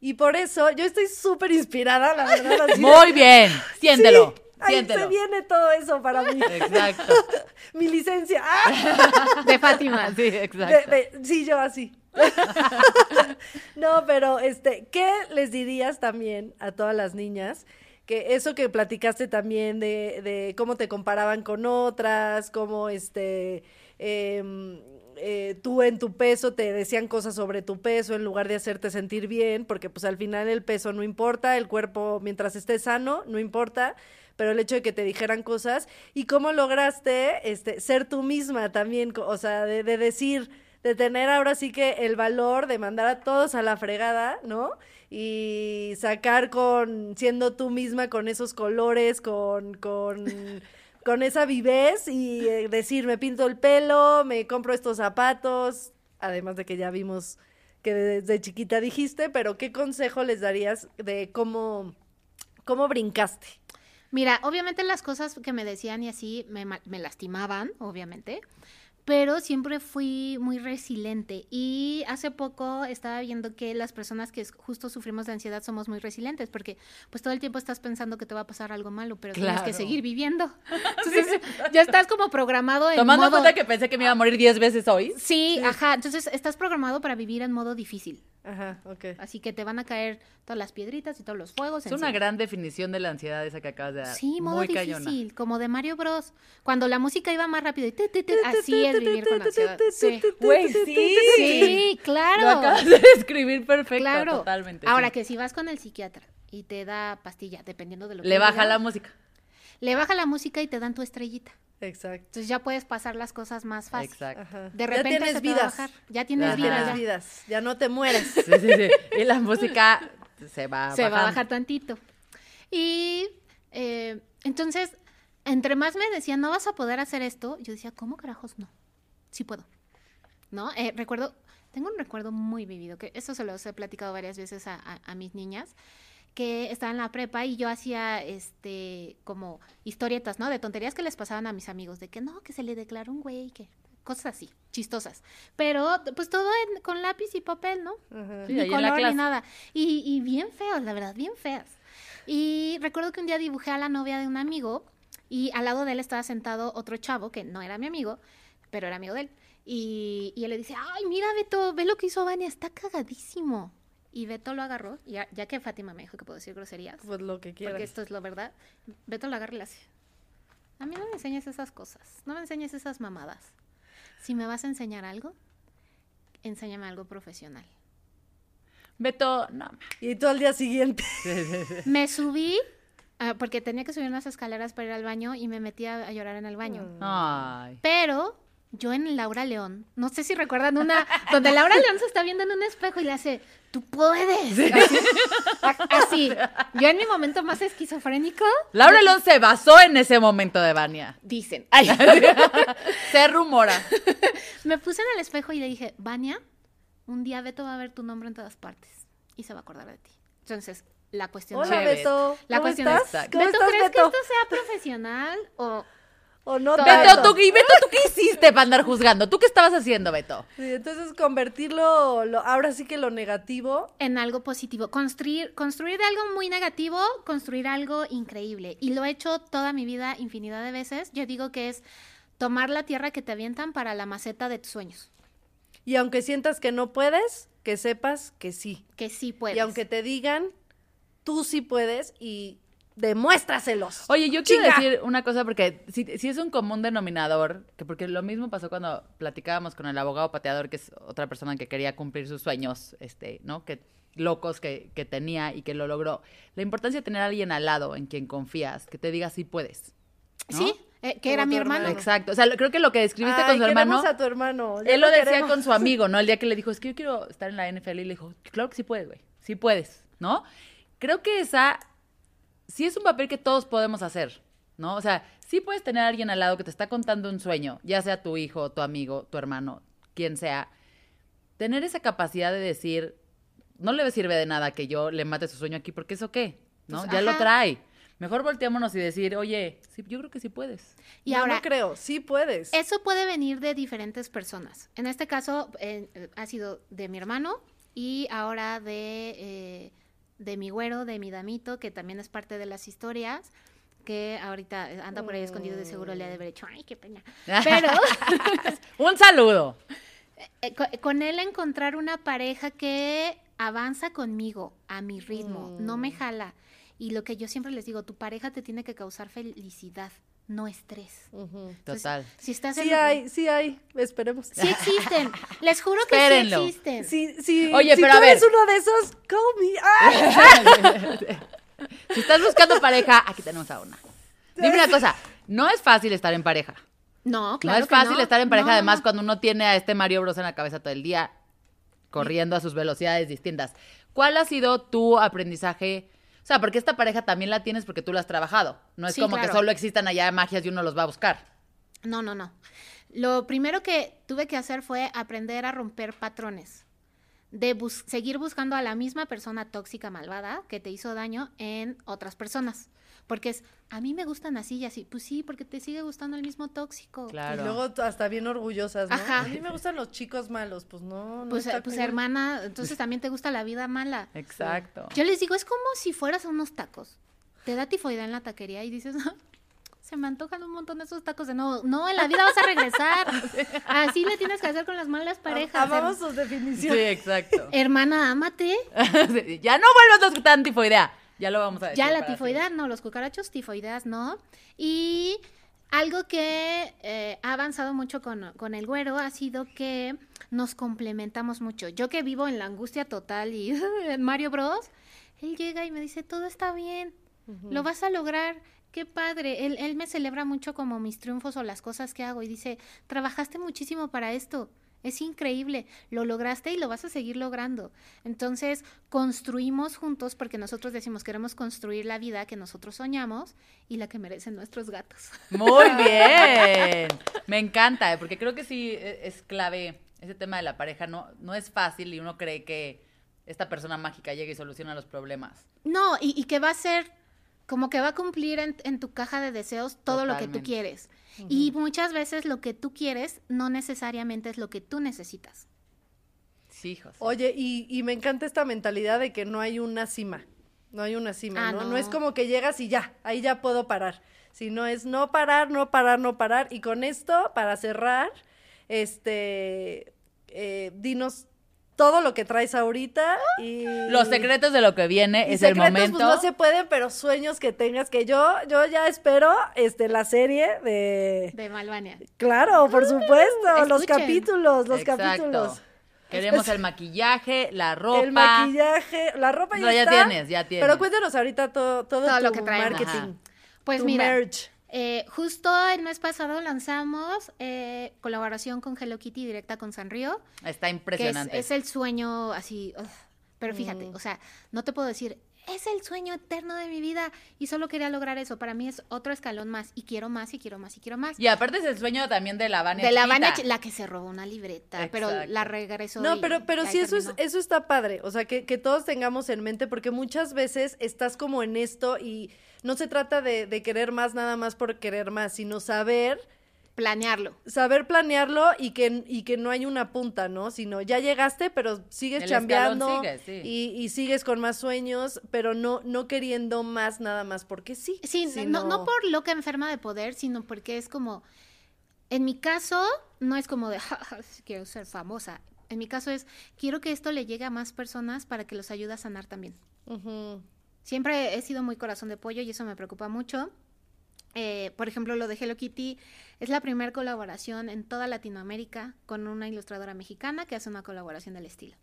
Y por eso yo estoy súper inspirada, la verdad. así de- Muy bien. Siéntelo. Sí, ahí se viene todo eso para mí. Exacto. *laughs* Mi licencia. ¡Ah! *laughs* De Fátima. Sí, De- exacto. de- sí, yo así. *laughs* no, pero este, ¿qué les dirías también a todas las niñas que eso que platicaste también de, de cómo te comparaban con otras, cómo este em, eh, tú en tu peso te decían cosas sobre tu peso en lugar de hacerte sentir bien, porque pues al final el peso no importa, el cuerpo mientras esté sano no importa, pero el hecho de que te dijeran cosas y cómo lograste este ser tú misma también, o sea, de decir, de tener ahora sí que el valor de mandar a todos a la fregada, ¿no? Y sacar con, siendo tú misma con esos colores, con, con, *laughs* con esa vivez y eh, decir, me pinto el pelo, me compro estos zapatos, además de que ya vimos que desde chiquita dijiste, pero ¿qué consejo les darías de cómo, cómo brincaste? Mira, obviamente las cosas que me decían y así me, me lastimaban, obviamente, pero siempre fui muy resiliente y hace poco estaba viendo que las personas que justo sufrimos de ansiedad somos muy resilientes porque pues todo el tiempo estás pensando que te va a pasar algo malo, pero tienes que seguir viviendo. *laughs* Entonces ya estás como programado en Tomando modo... cuenta que pensé que me iba a morir 10 veces hoy. Sí, ajá, entonces estás programado para vivir en modo difícil. Ajá, ok. Así que te van a caer todas las piedritas y todos los fuegos. Es una gran definición de la ansiedad esa que acabas de dar. Sí, modo Muy difícil, como de Mario Bros. Cuando la música iba más rápido y te, te, te, así es vivir con ansiedad. Sí, Güey, sí. Sí, Lo claro. acabas de describir perfecto, Claro. totalmente. Ahora sí. que si vas con el psiquiatra y te da pastilla, dependiendo de lo que Le baja diga, la música. Le baja la música y te dan tu estrellita. Exacto. Entonces ya puedes pasar las cosas más fácil. Exacto. Ajá. De ya repente tienes se te va a vidas. bajar. Ya tienes Ajá. Ya vida. tienes ya. vidas. Ya no te mueres. Sí, sí, sí. Y la música se va se va a bajar tantito. Y eh, entonces, entre más me decían, no vas a poder hacer esto, yo decía, ¿cómo carajos no? Sí puedo. ¿No? Eh, recuerdo, tengo un recuerdo muy vivido, que esto se los he platicado varias veces a, a- a mis niñas, que estaba en la prepa y yo hacía este como historietas, ¿no? De tonterías que les pasaban a mis amigos, de que no, que se le declaró un güey, que cosas así, chistosas. Pero pues todo en- con lápiz y papel, ¿no? Ajá. Ni color ni nada. Y, y bien feos, la verdad, bien feas. Y recuerdo que un día dibujé a la novia de un amigo y al lado de él estaba sentado otro chavo que no era mi amigo, pero era amigo de él. Y, y él le dice, ay, mira Beto, ve lo que hizo Vania, está cagadísimo. Y Beto lo agarró, y ya, ya que Fátima me dijo que puedo decir groserías, Pues lo que quieras. porque esto es lo verdad, Beto lo agarra y le hace, a mí no me enseñes esas cosas, no me enseñes esas mamadas. Si me vas a enseñar algo, enséñame algo profesional. Beto, no. Y tú al día siguiente. *laughs* Me subí, ah, porque tenía que subir unas escaleras para ir al baño y me metí a, a llorar en el baño. Ay. Pero yo en Laura León, no sé si recuerdan una, donde Laura León se está viendo en un espejo y le hace, tú puedes. Así, así. yo en mi momento más esquizofrénico, Laura León se basó en ese momento de Vania. dicen, *laughs* Se rumora. me puse en el espejo y le dije, Vania, un día Beto va a ver tu nombre en todas partes y se va a acordar de ti. Entonces, la cuestión Hola, Chévere. Beto. La ¿Cómo cuestión estás? es, ¿Cómo ¿Beto estás, crees que Beto? esto sea profesional o O no Beto, tanto. ¿tú, y Beto, ¿tú qué hiciste para andar juzgando? ¿Tú qué estabas haciendo, Beto? Sí, entonces convertirlo, lo, ahora sí que lo negativo. en algo positivo. Construir, construir de algo muy negativo, construir algo increíble. Y lo he hecho toda mi vida infinidad de veces. Yo digo que es tomar la tierra que te avientan para la maceta de tus sueños. Y aunque sientas que no puedes, que sepas que sí. Que sí puedes. Y aunque te digan, tú sí puedes y demuéstraselos. Oye, yo quiero Chinga. decir una cosa porque si, si es un común denominador, que porque lo mismo pasó cuando platicábamos con el abogado pateador, que es otra persona que quería cumplir sus sueños, este, ¿no? Que locos que, que tenía y que lo logró. La importancia de tener a alguien al lado en quien confías, que te diga si puedes. ¿no? Sí, eh, que era mi hermano. hermano. Exacto. O sea, lo- creo que lo que describiste Ay, con su hermano. a tu hermano. ya Él lo decía queremos. con su *laughs* amigo, ¿no? El día que le dijo, es que yo quiero estar en la NFL y le dijo, claro que sí puedes, güey, sí puedes, ¿no? Creo que esa sí es un papel que todos podemos hacer, ¿no? O sea, sí puedes tener a alguien al lado que te está contando un sueño, ya sea tu hijo, tu amigo, tu hermano, quien sea. Tener esa capacidad de decir, no le sirve de nada que yo le mate su sueño aquí, porque eso qué, ¿no? Pues, ya lo trae. Mejor volteémonos y decir, oye, sí, yo creo que sí puedes. Y No, ahora, no creo, sí puedes. Eso puede venir de diferentes personas. En este caso, eh, ha sido de mi hermano y ahora de, eh, de mi güero, de mi damito, que también es parte de las historias, que ahorita anda por ahí escondido, de seguro le ha de haber hecho, ay, qué pena. Pero *laughs* un saludo. eh, co- con él encontrar una pareja que avanza conmigo a mi ritmo, no me jala. Y lo que yo siempre les digo, tu pareja te tiene que causar felicidad, no estrés. Entonces, Total. Si estás Sí en... hay, sí hay, esperemos. Sí existen. *laughs* Les juro que Espérenlo. sí existen. Sí, sí, Oye, si pero tú a ver. eres uno de esos, call me. ¡Ay! *laughs* Si estás buscando pareja, aquí tenemos a una. Dime una cosa, no es fácil estar en pareja. No, claro. no es que fácil estar en pareja, no, además, no. cuando uno tiene a este Mario Bros en la cabeza todo el día, corriendo a sus velocidades distintas. ¿Cuál ha sido tu aprendizaje? O sea, porque esta pareja también la tienes porque tú la has trabajado. No es Sí, como que solo existan allá magias y uno los va a buscar. No, no, no. Lo primero que tuve que hacer fue aprender a romper patrones. De bus- seguir buscando a la misma persona tóxica, malvada, que te hizo daño en otras personas. Porque es, a mí me gustan así y así. Pues sí, porque te sigue gustando el mismo tóxico. Claro. Y luego hasta bien orgullosas, ¿no? Ajá. A mí me gustan los chicos malos, pues no, no Pues, está pues cool. hermana, entonces también te gusta la vida mala. Exacto. Yo les digo, es como si fueras a unos tacos. Te da tifoidea en la taquería y dices, "Ah, se me antojan un montón esos tacos de nuevo. No, en la vida vas a regresar. *laughs* Así le tienes que hacer con las malas parejas. Amamos sus Sí, definiciones. exacto. Hermana, ámate. *laughs* Sí, ya no vuelvas te dan tifoidea. Ya lo vamos a decir. Ya la tifoidea, no, los cucarachos tifoideas, no. Y algo que eh, ha avanzado mucho con, con el güero ha sido que nos complementamos mucho. Yo que vivo en la angustia total y *laughs* en Mario Bros, él llega y me dice, todo está bien, lo vas a lograr. Qué padre. Él, él me celebra mucho como mis triunfos o las cosas que hago y dice, trabajaste muchísimo para esto. Es increíble, lo lograste y lo vas a seguir logrando. Entonces, construimos juntos porque nosotros decimos queremos construir la vida que nosotros soñamos y la que merecen nuestros gatos. Muy *laughs* bien. Me encanta, eh, porque creo que sí e- es clave ese tema de la pareja. No, no es fácil y uno cree que esta persona mágica llega y soluciona los problemas. No, y, y que va a ser como que va a cumplir en, en tu caja de deseos todo lo que tú Y muchas veces lo que tú quieres no necesariamente es lo que tú necesitas. Sí, José. Oye, y, y me encanta esta mentalidad de que no hay una cima. No hay una cima, Ah, ¿no? no. No es como que llegas y ya, ahí ya puedo parar. Sino es no parar, no parar, no parar. Y con esto, para cerrar, este, eh, dinos todo lo que traes ahorita y... Los secretos de lo que viene y es el secretos, momento. Pues no se pueden, pero sueños que tengas que yo, yo ya espero, este, la serie de... De Malvania. Claro, por supuesto, los capítulos, los Exacto. capítulos. Queremos el maquillaje, la ropa. El maquillaje, la ropa ya, No, ya está, tienes, ya tienes. Pero cuéntanos ahorita todo, todo, Todo tu lo que marketing. Pues tu mira, merch. Eh, justo el mes pasado lanzamos eh, colaboración con Hello Kitty directa con Sanrio. Está que es, impresionante. es el sueño así. ugh. Pero fíjate, Mm. o sea, no te puedo decir, es el sueño eterno de mi vida y solo quería lograr eso. Para mí es otro escalón más y quiero más y quiero más y quiero más. Y aparte es el sueño también de la Vania de la. Vania, la que se robó una libreta, pero la regresó. No, y- pero, pero sí, eso, es, eso está padre. O sea, que, que todos tengamos en mente, porque muchas veces estás como en esto y no se trata de, de querer más nada más por querer más, sino saber, Planearlo. saber planearlo y que, y que no hay una punta, ¿no? Sino ya llegaste, pero sigues El chambeando sigue, sí. y, y sigues con más sueños, pero no, no queriendo más nada más porque sí. Sí, sino- no, no por loca enferma de poder, sino porque es como, en mi caso, no es como de, *laughs* "Ja, ja, quiero ser famosa. En mi caso es, quiero que esto le llegue a más personas para que los ayude a sanar también. Siempre he sido muy corazón de pollo y eso me preocupa mucho. Eh, por ejemplo, lo de Hello Kitty es la primera colaboración en toda Latinoamérica con una ilustradora mexicana que hace una colaboración del estilo.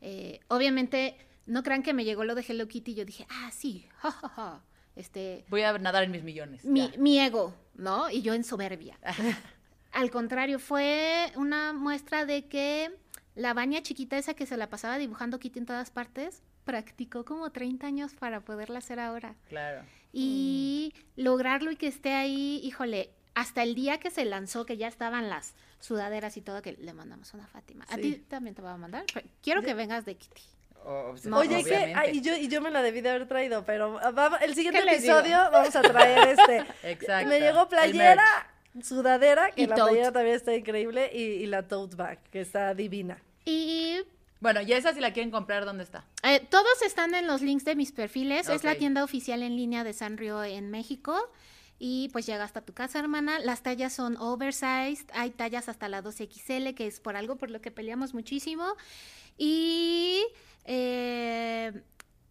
Eh, obviamente, no crean que me llegó lo de Hello Kitty y yo dije, ah, sí, ja, ja, ja. Este, Voy a nadar en mis millones. mi, mi ego, ¿no? Y yo en soberbia. *laughs* Al contrario, fue una muestra de que la baña chiquita esa que se la pasaba dibujando Kitty en todas partes, practicó como 30 años para poderla hacer ahora. Claro. Y lograrlo y que esté ahí, híjole, hasta el día que se lanzó, que ya estaban las sudaderas y todo, que le mandamos una Fátima. A ti también te voy a mandar. pero Quiero que vengas de Kitty. No, Oye, que obviamente. ay, y yo, y yo me la debí de haber traído, pero ah, el siguiente episodio vamos a traer este. *laughs* Exacto. Me llegó playera, sudadera, que Y la tote. playera también está increíble, y, y la tote bag, que está divina. Y Bueno, y esa si la quieren comprar, ¿dónde está? Eh, todos están en los links de mis perfiles. Es la tienda oficial en línea de Sanrio en México. Y pues llega hasta tu casa, hermana. Las tallas son oversized. Hay tallas hasta la 2XL, que es por algo por lo que peleamos muchísimo. Y eh,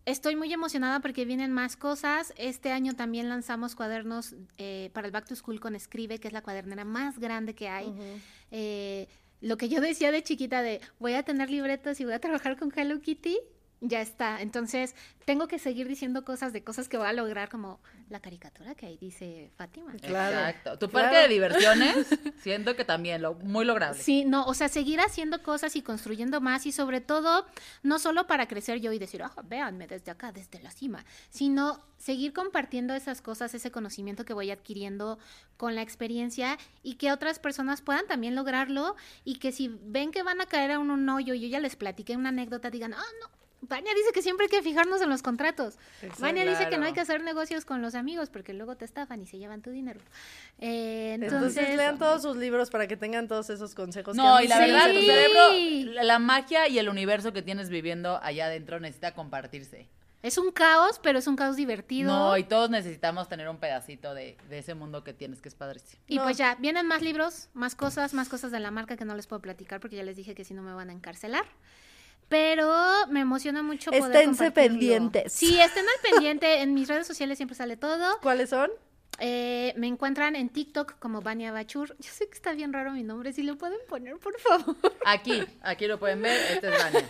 Estoy muy emocionada porque vienen más cosas. Este año también lanzamos cuadernos eh, para el Back to School con Escribe, que es la cuadernera más grande que hay. Eh, lo que yo decía de chiquita de voy a tener libretos y voy a trabajar con Hello Kitty, ya está. Entonces, tengo que seguir diciendo cosas de cosas que voy a lograr, como la caricatura que ahí dice Fátima. Claro. Exacto. Tu Claro. parque de diversiones, *laughs* siento que también, lo muy lograble. Sí, no, o sea, seguir haciendo cosas y construyendo más y sobre todo, no solo para crecer yo y decir, ah, véanme desde acá, desde la cima, sino seguir compartiendo esas cosas, ese conocimiento que voy adquiriendo con la experiencia y que otras personas puedan también lograrlo y que si ven que van a caer a un, un hoyo y yo ya les platiqué una anécdota, digan, ah, no. Vania dice que siempre hay que fijarnos en los contratos. Vania dice que no hay que hacer negocios con los amigos porque luego te estafan y se llevan tu dinero. Eh, Entonces, entonces, lean todos sus libros para que tengan todos esos consejos. No, y la sí verdad, tu cerebro, la- la magia y el universo que tienes viviendo allá adentro necesita compartirse. Es un caos, pero es un caos divertido. No, y todos necesitamos tener un pedacito de, de ese mundo que tienes, que es padrísimo. Y No. pues ya, vienen más libros, más cosas, más cosas de la marca que no les puedo platicar porque ya les dije que si no me van a encarcelar. Pero me emociona mucho poder Esténse pendientes. Sí, estén al pendiente. En mis redes sociales siempre sale todo. ¿Cuáles son? Eh, me encuentran en TikTok como Vania Bachur. Yo sé que está bien raro mi nombre. Si lo pueden poner, por favor. Aquí, aquí lo pueden ver, este es Vania.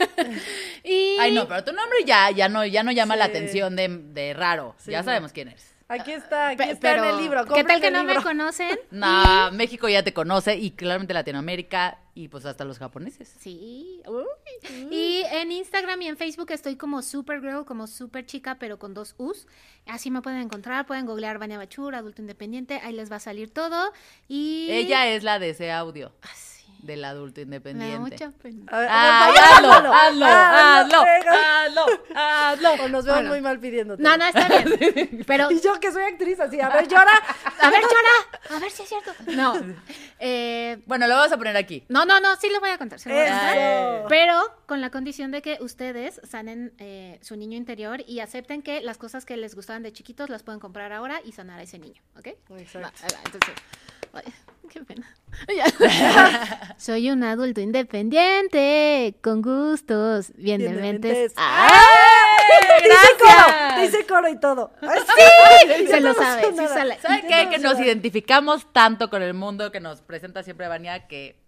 Y Ay, no, pero tu nombre ya, ya no, ya no llama la atención de, de raro. Sí, ya sabemos quién eres. Aquí está, aquí pe- está en pero, el libro. ¿Qué tal que no me conocen? *laughs* No, México ya te conoce y claramente Latinoamérica y pues hasta los japoneses. Sí. Uy. Y en Instagram y en Facebook estoy como Supergirl, como super chica, pero con dos U's. Así me pueden encontrar, pueden googlear Vania Bachur, adulto independiente, ahí les va a salir todo. Y Ella es la de ese audio Ah, sí. Del adulto Me da independiente. mucha pena. Ver, favor, hazlo, hazlo, Ah, hazlo, hazlo, hazlo. O nos vemos Bueno. muy mal pidiéndote. No, no, está bien. *laughs* Pero, Y yo que soy actriz así, a ver, llora. a ver, llora. A ver si es cierto. No. *laughs* Eh, Bueno, lo vamos a poner aquí. no, no, no, sí lo voy a contar. sí lo voy a contar. Pero con la condición de que ustedes sanen eh, su niño interior y acepten que las cosas que les gustaban de chiquitos las pueden comprar ahora y sanar a ese niño, ¿ok? Exacto. Va, ahí va, entonces, ay, qué pena. *laughs* *laughs* Soy un adulto independiente, con gustos, bien Bien dementes. dementes. ¡Ay! Te hice coro, te hice coro y todo. Ay, sí, Se lo sabe, sí nada. sale. ¿Sabe Ya qué? Que nos identificamos tanto con el mundo que nos presenta siempre Vania que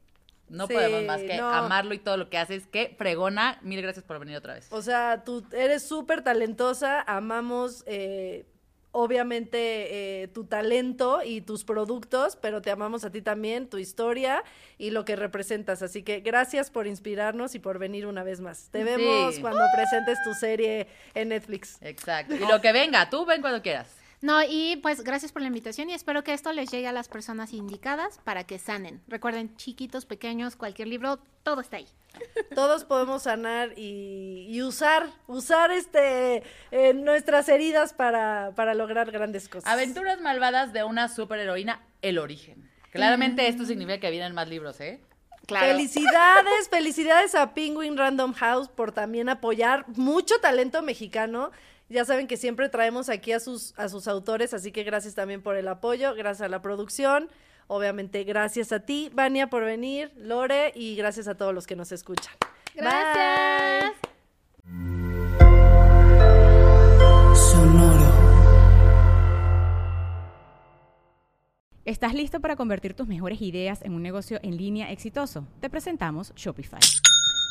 no Sí, podemos más que no. amarlo y todo lo que haces. Que fregona. Mil gracias por venir otra vez. O sea, tú eres súper talentosa, amamos eh, obviamente eh, tu talento y tus productos, pero te amamos a ti también, tu historia y lo que representas. Así que gracias por inspirarnos y por venir una vez más. Te Sí. vemos cuando presentes tu serie en Netflix. Exacto. Y lo que venga, tú ven cuando quieras. No, y pues gracias por la invitación y espero que esto les llegue a las personas indicadas para que sanen. Recuerden, chiquitos, pequeños, cualquier libro, todo está ahí. Todos podemos sanar y, y usar, usar este eh, nuestras heridas para, para lograr grandes cosas. Aventuras malvadas de una superheroína, el origen. Claramente esto significa que vienen más libros, ¿eh? Felicidades, *laughs* felicidades a Penguin Random House por también apoyar mucho talento mexicano. Ya saben que siempre traemos aquí a sus, a sus autores, así que gracias también por el apoyo, gracias a la producción. Obviamente, gracias a ti, Vania, por venir, Lore, y gracias a todos los que nos escuchan. Gracias. Sonoro. ¿Estás listo para convertir tus mejores ideas en un negocio en línea exitoso? Te presentamos Shopify.